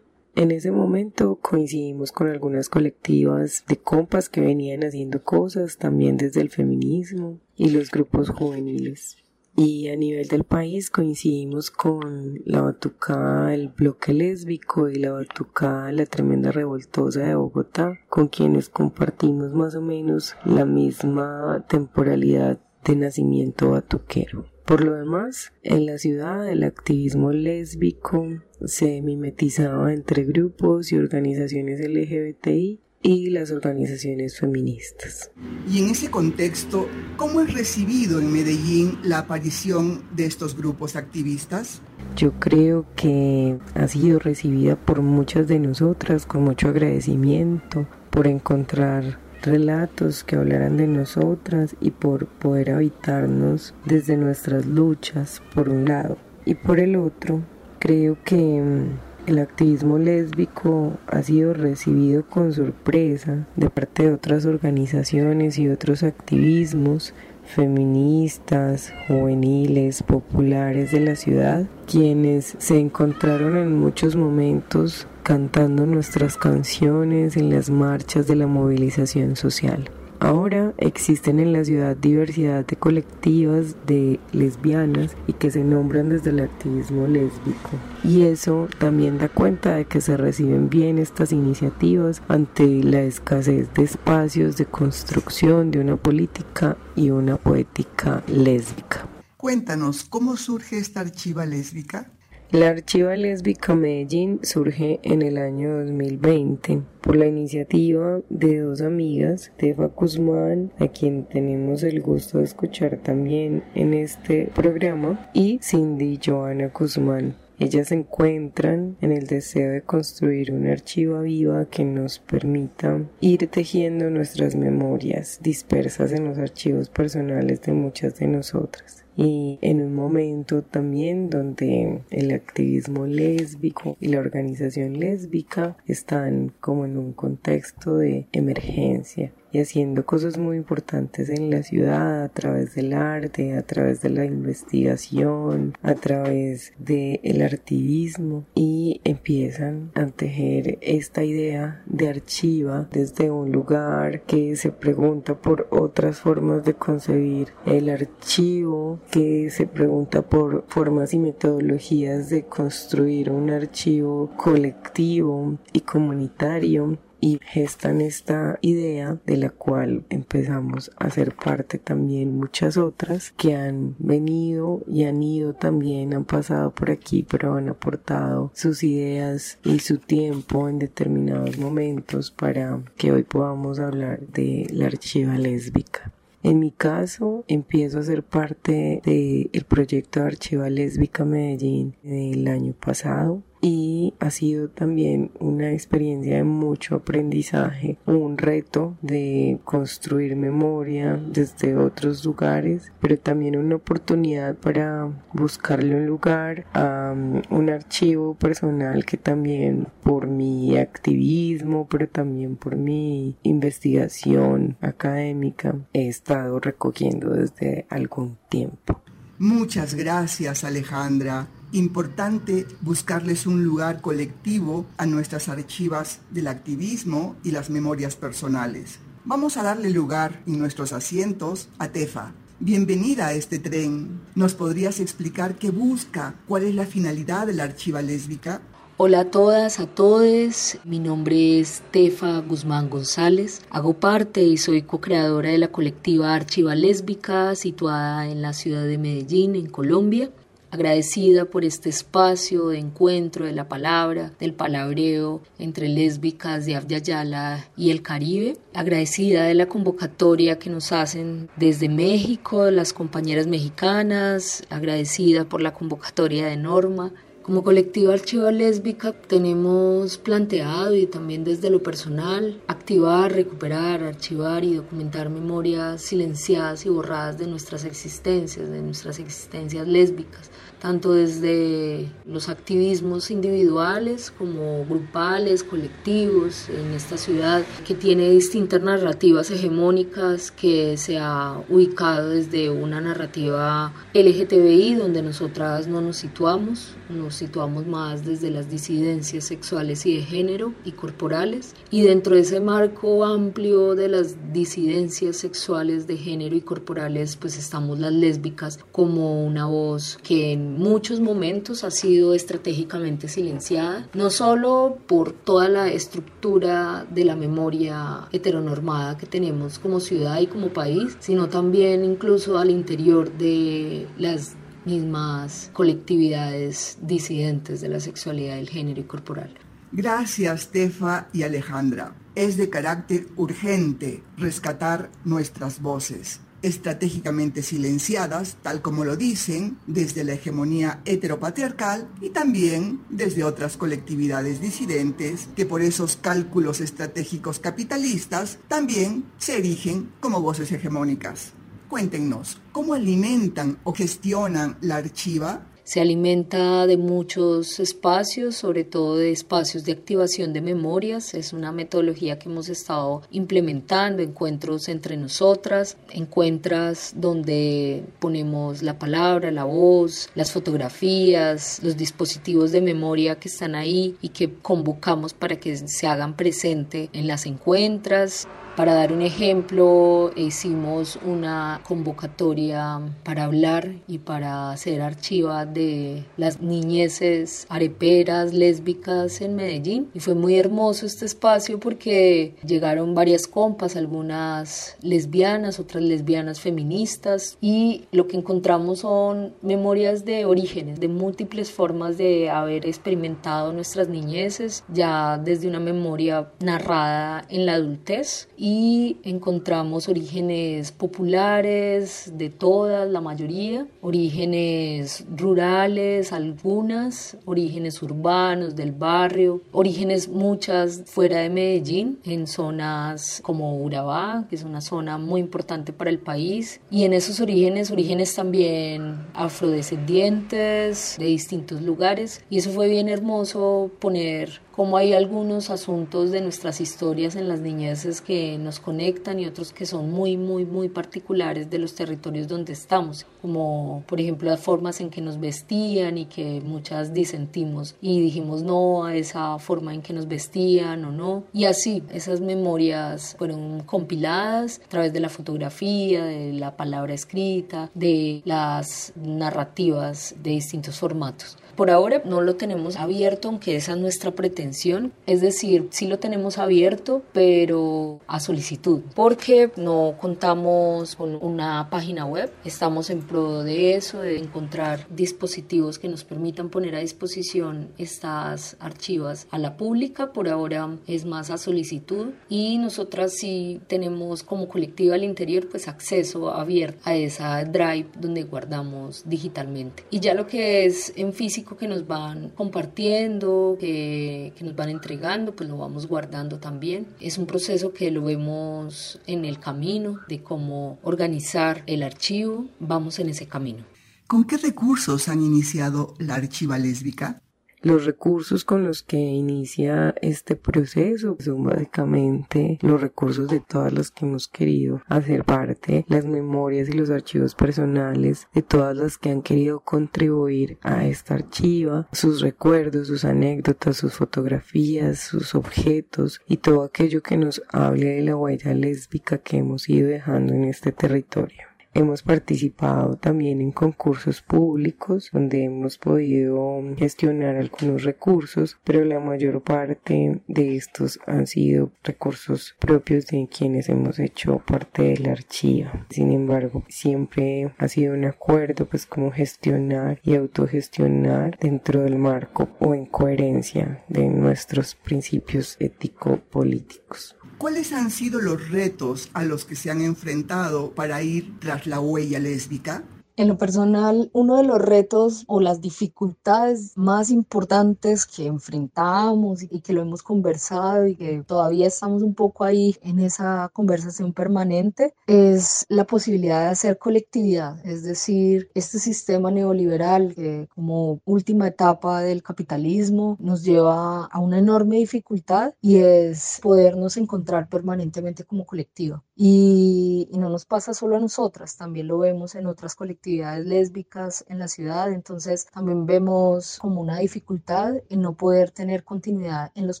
En ese momento coincidimos con algunas colectivas de compas que venían haciendo cosas también desde el feminismo y los grupos juveniles. Y a nivel del país coincidimos con la batucada el bloque lésbico y la batucada la tremenda revoltosa de Bogotá, con quienes compartimos más o menos la misma temporalidad de nacimiento batuquero. Por lo demás, en la ciudad el activismo lésbico se mimetizaba entre grupos y organizaciones LGBTI y las organizaciones feministas. Y en ese contexto, ¿cómo es recibido en Medellín la aparición de estos grupos activistas? Yo creo que ha sido recibida por muchas de nosotras con mucho agradecimiento por encontrar relatos que hablaran de nosotras y por poder habitarnos desde nuestras luchas, por un lado. Y por el otro, creo que mm, el activismo lésbico ha sido recibido con sorpresa de parte de otras organizaciones y otros activismos feministas, juveniles, populares de la ciudad, quienes se encontraron en muchos momentos cantando nuestras canciones en las marchas de la movilización social. Ahora existen en la ciudad diversidad de colectivas de lesbianas y que se nombran desde el activismo lésbico. Y eso también da cuenta de que se reciben bien estas iniciativas ante la escasez de espacios de construcción de una política y una poética lésbica. Cuéntanos, ¿cómo surge esta archiva lésbica? La Archiva Lésbica Medellín surge en el año 2020 por la iniciativa de dos amigas, Tefa Guzmán, a quien tenemos el gusto de escuchar también en este programa, y Cindy Joana Guzmán. Ellas se encuentran en el deseo de construir una archiva viva que nos permita ir tejiendo nuestras memorias dispersas en los archivos personales de muchas de nosotras y en un momento también donde el activismo lésbico y la organización lésbica están como en un contexto de emergencia y haciendo cosas muy importantes en la ciudad a través del arte, a través de la investigación, a través del el artivismo y empiezan a tejer esta idea de archiva desde un lugar que se pregunta por otras formas de concebir el archivo, que se pregunta por formas y metodologías de construir un archivo colectivo y comunitario y gestan esta idea de la cual empezamos a ser parte también muchas otras que han venido y han ido también, han pasado por aquí, pero han aportado sus ideas y su tiempo en determinados momentos para que hoy podamos hablar de la archiva lésbica. En mi caso, empiezo a ser parte del proyecto de Archiva Lésbica Medellín del año pasado y ha sido también una experiencia de mucho aprendizaje, un reto de construir memoria desde otros lugares, pero también una oportunidad para buscarle un lugar a um, un archivo personal que también por mi activismo, pero también por mi investigación académica he estado recogiendo desde algún tiempo. Muchas gracias Alejandra importante buscarles un lugar colectivo a nuestras archivas del activismo y las memorias personales. Vamos a darle lugar en nuestros asientos a Tefa. Bienvenida a este tren. ¿Nos podrías explicar qué busca? ¿Cuál es la finalidad de la archiva lésbica? Hola a todas, a todos. Mi nombre es Tefa Guzmán González. Hago parte y soy co-creadora de la colectiva Archiva Lésbica situada en la ciudad de Medellín, en Colombia agradecida por este espacio de encuentro de la palabra, del palabreo entre lésbicas de Yala y el Caribe, agradecida de la convocatoria que nos hacen desde México las compañeras mexicanas, agradecida por la convocatoria de Norma, como colectivo Archiva Lésbica tenemos planteado y también desde lo personal activar, recuperar, archivar y documentar memorias silenciadas y borradas de nuestras existencias, de nuestras existencias lésbicas tanto desde los activismos individuales como grupales, colectivos en esta ciudad que tiene distintas narrativas hegemónicas que se ha ubicado desde una narrativa LGTBI donde nosotras no nos situamos, nos situamos más desde las disidencias sexuales y de género y corporales y dentro de ese marco amplio de las disidencias sexuales de género y corporales pues estamos las lésbicas como una voz que en muchos momentos ha sido estratégicamente silenciada, no solo por toda la estructura de la memoria heteronormada que tenemos como ciudad y como país, sino también incluso al interior de las mismas colectividades disidentes de la sexualidad, el género y corporal. Gracias, Tefa y Alejandra. Es de carácter urgente rescatar nuestras voces estratégicamente silenciadas, tal como lo dicen, desde la hegemonía heteropatriarcal y también desde otras colectividades disidentes que por esos cálculos estratégicos capitalistas también se erigen como voces hegemónicas. Cuéntenos, ¿cómo alimentan o gestionan la archiva? Se alimenta de muchos espacios, sobre todo de espacios de activación de memorias. Es una metodología que hemos estado implementando, encuentros entre nosotras, encuentros donde ponemos la palabra, la voz, las fotografías, los dispositivos de memoria que están ahí y que convocamos para que se hagan presente en las encuentras. Para dar un ejemplo, hicimos una convocatoria para hablar y para hacer archiva de las niñeces areperas, lésbicas en Medellín. Y fue muy hermoso este espacio porque llegaron varias compas, algunas lesbianas, otras lesbianas feministas. Y lo que encontramos son memorias de orígenes, de múltiples formas de haber experimentado nuestras niñeces, ya desde una memoria narrada en la adultez y encontramos orígenes populares de todas, la mayoría, orígenes rurales, algunas, orígenes urbanos del barrio, orígenes muchas fuera de Medellín, en zonas como Urabá, que es una zona muy importante para el país, y en esos orígenes, orígenes también afrodescendientes de distintos lugares, y eso fue bien hermoso poner como hay algunos asuntos de nuestras historias en las niñeces que nos conectan y otros que son muy, muy, muy particulares de los territorios donde estamos, como por ejemplo las formas en que nos vestían y que muchas disentimos y dijimos no a esa forma en que nos vestían o no. Y así, esas memorias fueron compiladas a través de la fotografía, de la palabra escrita, de las narrativas de distintos formatos. Por ahora no lo tenemos abierto, aunque esa es nuestra pretensión. Es decir, sí lo tenemos abierto, pero a solicitud, porque no contamos con una página web. Estamos en pro de eso, de encontrar dispositivos que nos permitan poner a disposición estas archivas a la pública. Por ahora es más a solicitud y nosotras sí tenemos como colectiva al interior pues acceso abierto a esa drive donde guardamos digitalmente. Y ya lo que es en físico que nos van compartiendo, que, que nos van entregando, pues lo vamos guardando también. Es un proceso que lo vemos en el camino de cómo organizar el archivo, vamos en ese camino. ¿Con qué recursos han iniciado la archiva lésbica? Los recursos con los que inicia este proceso son básicamente los recursos de todas las que hemos querido hacer parte, las memorias y los archivos personales de todas las que han querido contribuir a esta archiva, sus recuerdos, sus anécdotas, sus fotografías, sus objetos y todo aquello que nos hable de la huella lésbica que hemos ido dejando en este territorio. Hemos participado también en concursos públicos donde hemos podido gestionar algunos recursos, pero la mayor parte de estos han sido recursos propios de quienes hemos hecho parte del archivo. Sin embargo, siempre ha sido un acuerdo pues cómo gestionar y autogestionar dentro del marco o en coherencia de nuestros principios ético-políticos. ¿Cuáles han sido los retos a los que se han enfrentado para ir tras la huella lésbica? En lo personal, uno de los retos o las dificultades más importantes que enfrentamos y que lo hemos conversado y que todavía estamos un poco ahí en esa conversación permanente es la posibilidad de hacer colectividad, es decir, este sistema neoliberal que como última etapa del capitalismo nos lleva a una enorme dificultad y es podernos encontrar permanentemente como colectiva. Y, y no nos pasa solo a nosotras, también lo vemos en otras colectividades lésbicas en la ciudad, entonces también vemos como una dificultad en no poder tener continuidad en los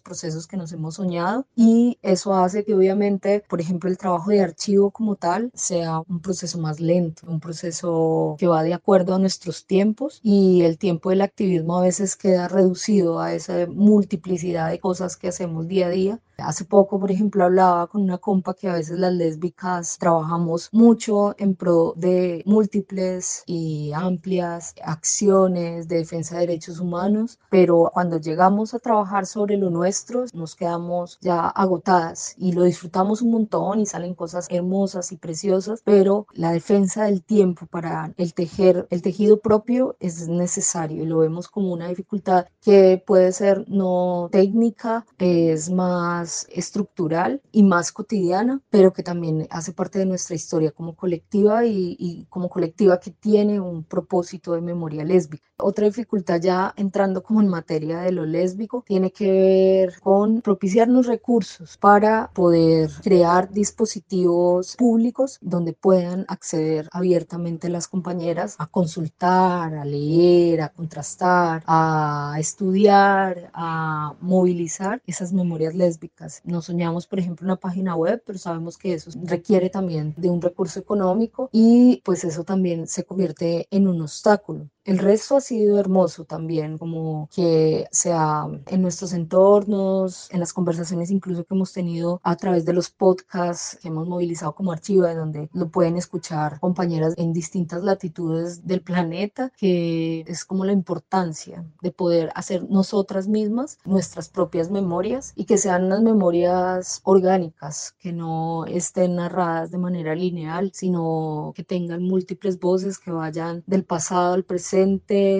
procesos que nos hemos soñado y eso hace que obviamente, por ejemplo, el trabajo de archivo como tal sea un proceso más lento, un proceso que va de acuerdo a nuestros tiempos y el tiempo del activismo a veces queda reducido a esa multiplicidad de cosas que hacemos día a día Hace poco, por ejemplo, hablaba con una compa que a veces las lésbicas trabajamos mucho en pro de múltiples y amplias acciones de defensa de derechos humanos, pero cuando llegamos a trabajar sobre lo nuestro, nos quedamos ya agotadas y lo disfrutamos un montón y salen cosas hermosas y preciosas, pero la defensa del tiempo para el tejer el tejido propio es necesario y lo vemos como una dificultad que puede ser no técnica, es más estructural y más cotidiana, pero que también hace parte de nuestra historia como colectiva y, como colectiva que tiene un propósito de memoria lésbica. Otra dificultad ya entrando como en materia de lo lésbico tiene que ver con propiciarnos recursos para poder crear dispositivos públicos donde puedan acceder abiertamente las compañeras a consultar, a leer, a contrastar, a estudiar, a movilizar esas memorias lésbicas no soñamos, por ejemplo, una página web, pero sabemos que eso requiere también de un recurso económico y pues eso también se convierte en un obstáculo. El resto ha sido hermoso también, como que sea en nuestros entornos, en las conversaciones incluso que hemos tenido a través de los podcasts que hemos movilizado como archivo, de donde lo pueden escuchar compañeras en distintas latitudes del planeta, que es como la importancia de poder hacer nosotras mismas nuestras propias memorias y que sean unas memorias orgánicas, que no estén narradas de manera lineal, sino que tengan múltiples voces que vayan del pasado al presente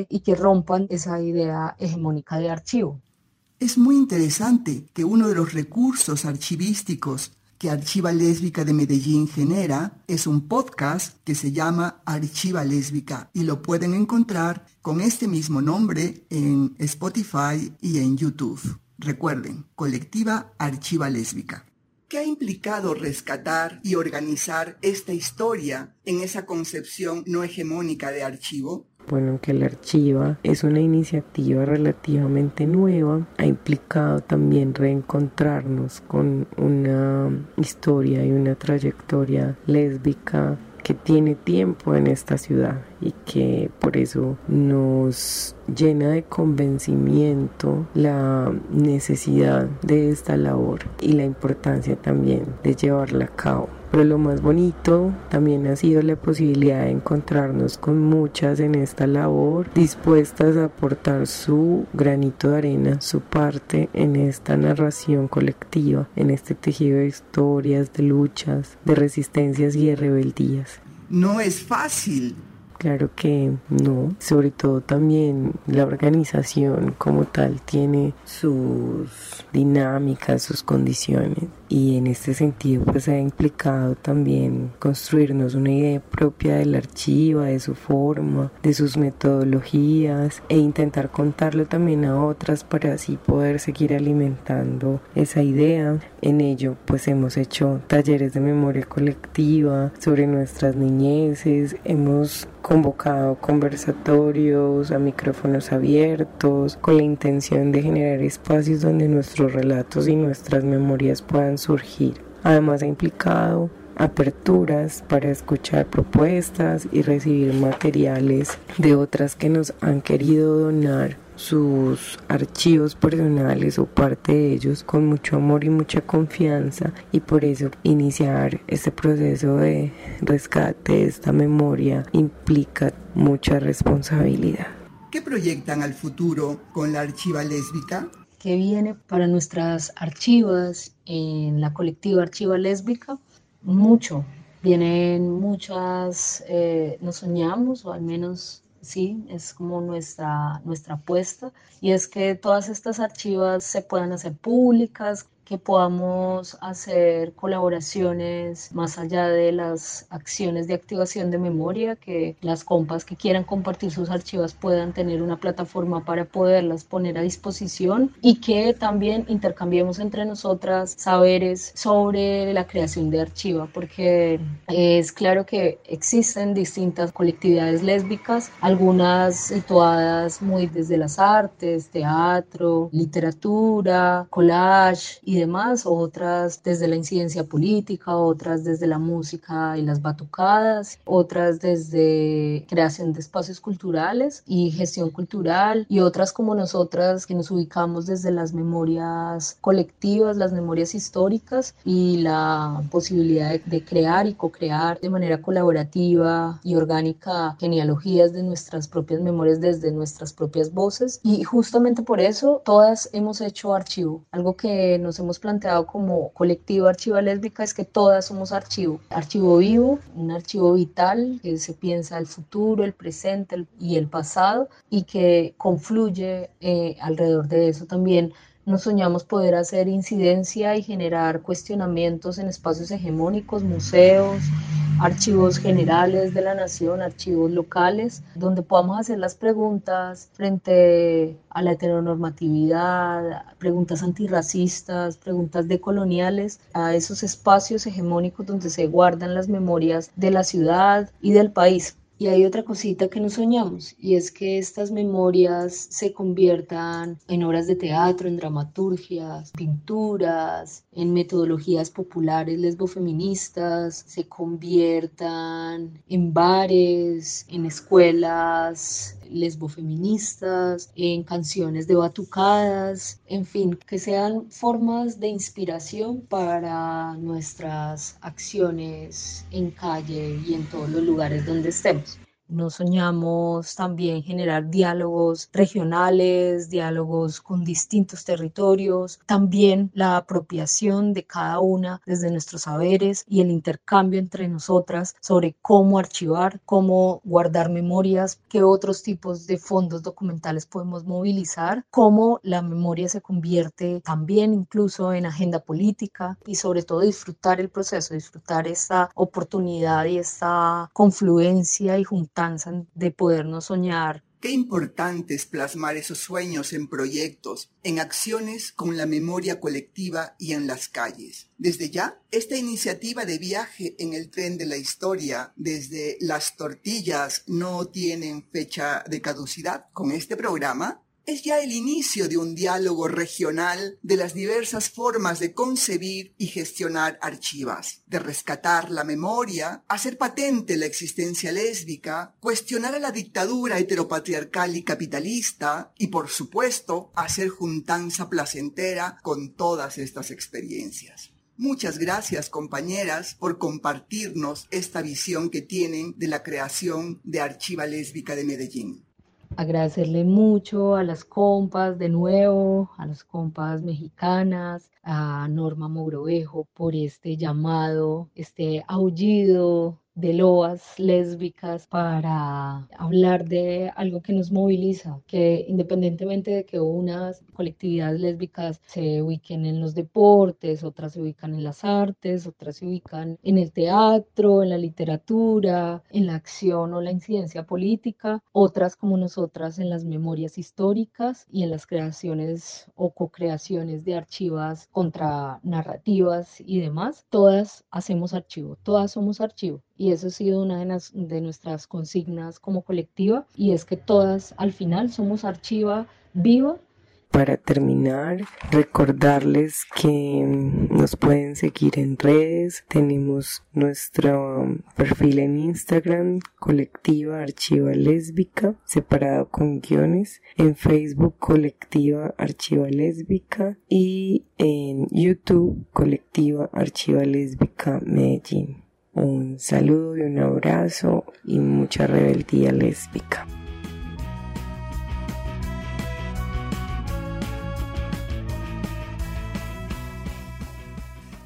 y que rompan esa idea hegemónica de archivo. Es muy interesante que uno de los recursos archivísticos que Archiva Lésbica de Medellín genera es un podcast que se llama Archiva Lésbica y lo pueden encontrar con este mismo nombre en Spotify y en YouTube. Recuerden, colectiva Archiva Lésbica. ¿Qué ha implicado rescatar y organizar esta historia en esa concepción no hegemónica de archivo? Bueno, que la archiva es una iniciativa relativamente nueva, ha implicado también reencontrarnos con una historia y una trayectoria lésbica que tiene tiempo en esta ciudad y que por eso nos llena de convencimiento la necesidad de esta labor y la importancia también de llevarla a cabo. Pero lo más bonito también ha sido la posibilidad de encontrarnos con muchas en esta labor, dispuestas a aportar su granito de arena, su parte en esta narración colectiva, en este tejido de historias, de luchas, de resistencias y de rebeldías. No es fácil Claro que no, sobre todo también la organización como tal tiene sus dinámicas, sus condiciones y en este sentido pues ha implicado también construirnos una idea propia del archivo, de su forma, de sus metodologías e intentar contarlo también a otras para así poder seguir alimentando esa idea. En ello pues hemos hecho talleres de memoria colectiva sobre nuestras niñeces, hemos convocado conversatorios a micrófonos abiertos con la intención de generar espacios donde nuestros relatos y nuestras memorias puedan surgir. Además ha implicado aperturas para escuchar propuestas y recibir materiales de otras que nos han querido donar sus archivos personales o parte de ellos con mucho amor y mucha confianza y por eso iniciar este proceso de rescate de esta memoria implica mucha responsabilidad. ¿Qué proyectan al futuro con la archiva lésbica? ¿Qué viene para nuestras archivas en la colectiva Archiva Lésbica? Mucho. Vienen muchas, eh, nos soñamos, o al menos sí, es como nuestra, nuestra apuesta, y es que todas estas archivas se puedan hacer públicas, que podamos hacer colaboraciones más allá de las acciones de activación de memoria, que las compas que quieran compartir sus archivos puedan tener una plataforma para poderlas poner a disposición y que también intercambiemos entre nosotras saberes sobre la creación de archiva, porque es claro que existen distintas colectividades lésbicas, algunas situadas muy desde las artes, teatro, literatura, collage y demás, otras desde la incidencia política, otras desde la música y las batucadas, otras desde creación de espacios culturales y gestión cultural, y otras como nosotras que nos ubicamos desde las memorias colectivas, las memorias históricas y la posibilidad de, crear y co-crear de manera colaborativa y orgánica genealogías de nuestras propias memorias desde nuestras propias voces. Y justamente por eso todas hemos hecho archivo, algo que nos hemos planteado como colectivo Archiva Lésbica es que todas somos archivo, archivo vivo, un archivo vital que se piensa el futuro, el presente y el pasado y que confluye eh, alrededor de eso también nos soñamos poder hacer incidencia y generar cuestionamientos en espacios hegemónicos, museos, archivos generales de la nación, archivos locales, donde podamos hacer las preguntas frente a la heteronormatividad, preguntas antirracistas, preguntas decoloniales, a esos espacios hegemónicos donde se guardan las memorias de la ciudad y del país. Y hay otra cosita que nos soñamos, y es que estas memorias se conviertan en obras de teatro, en dramaturgias, pinturas, en metodologías populares lesbofeministas, se conviertan en bares, en escuelas lesbofeministas, en canciones de batucadas, en fin, que sean formas de inspiración para nuestras acciones en calle y en todos los lugares donde estemos. Nos soñamos también generar diálogos regionales, diálogos con distintos territorios, también la apropiación de cada una desde nuestros saberes y el intercambio entre nosotras sobre cómo archivar, cómo guardar memorias, qué otros tipos de fondos documentales podemos movilizar, cómo la memoria se convierte también incluso en agenda política y sobre todo disfrutar el proceso, disfrutar esta oportunidad y esta confluencia y juntar de podernos soñar Qué importante es plasmar esos sueños en proyectos, en acciones con la memoria colectiva y en las calles. Desde ya, esta iniciativa de viaje en el tren de la historia, desde las tortillas no tienen fecha de caducidad, con este programa es ya el inicio de un diálogo regional de las diversas formas de concebir y gestionar archivas, de rescatar la memoria, hacer patente la existencia lésbica, cuestionar a la dictadura heteropatriarcal y capitalista y, por supuesto, hacer juntanza placentera con todas estas experiencias. Muchas gracias compañeras por compartirnos esta visión que tienen de la creación de Archiva Lésbica de Medellín agradecerle mucho a las compas de nuevo, a las compas mexicanas, a Norma Mogrovejo por este llamado, este aullido de loas lésbicas para hablar de algo que nos moviliza, que independientemente de que unas colectividades lésbicas se ubiquen en los deportes, otras se ubican en las artes, otras se ubican en el teatro, en la literatura, en la acción o la incidencia política, otras como nosotras en las memorias históricas y en las creaciones o co-creaciones de archivas contra narrativas y demás, todas hacemos archivo, todas somos archivo y eso ha sido una de, nuestras consignas como colectiva y es que todas al final somos archiva viva para terminar, recordarles que nos pueden seguir en redes. Tenemos nuestro perfil en Instagram, colectiva archiva lésbica, separado con guiones. En Facebook, colectiva archiva lésbica. Y en YouTube, colectiva archiva lésbica Medellín. Un saludo y un abrazo y mucha rebeldía lésbica.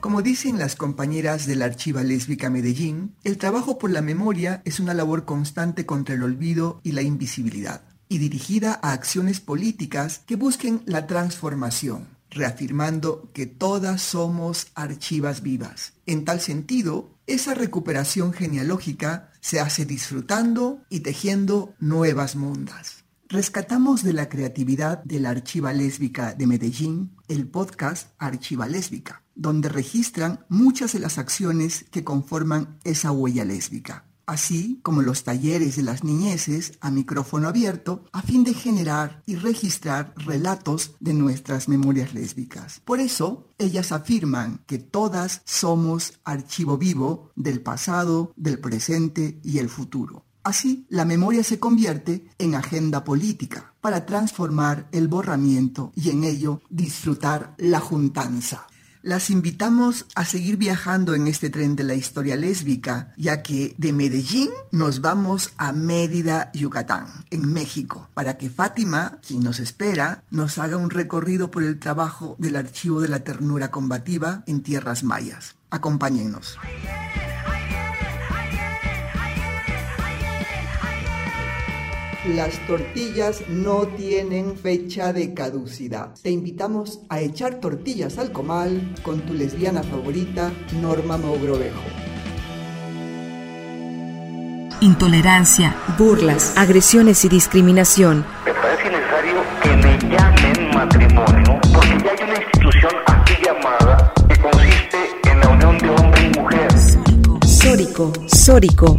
Como dicen las compañeras de la Archiva Lésbica Medellín, el trabajo por la memoria es una labor constante contra el olvido y la invisibilidad, y dirigida a acciones políticas que busquen la transformación, reafirmando que todas somos archivas vivas. En tal sentido, esa recuperación genealógica se hace disfrutando y tejiendo nuevas mundas. Rescatamos de la creatividad de la Archiva Lésbica de Medellín el podcast Archiva Lésbica, donde registran muchas de las acciones que conforman esa huella lésbica así como los talleres de las niñeces a micrófono abierto, a fin de generar y registrar relatos de nuestras memorias lésbicas. Por eso, ellas afirman que todas somos archivo vivo del pasado, del presente y el futuro. Así, la memoria se convierte en agenda política para transformar el borramiento y en ello disfrutar la juntanza. Las invitamos a seguir viajando en este tren de la historia lésbica, ya que de Medellín nos vamos a Mérida, Yucatán, en México, para que Fátima, quien nos espera, nos haga un recorrido por el trabajo del Archivo de la Ternura Combativa en tierras mayas. Acompáñennos. Las tortillas no tienen fecha de caducidad. Te invitamos a echar tortillas al comal con tu lesbiana favorita, Norma Mogrovejo. Intolerancia, burlas, agresiones y discriminación. Me parece necesario que me llamen matrimonio, porque ya hay una institución así llamada que consiste en la unión de hombre y mujer. Sórico, Sórico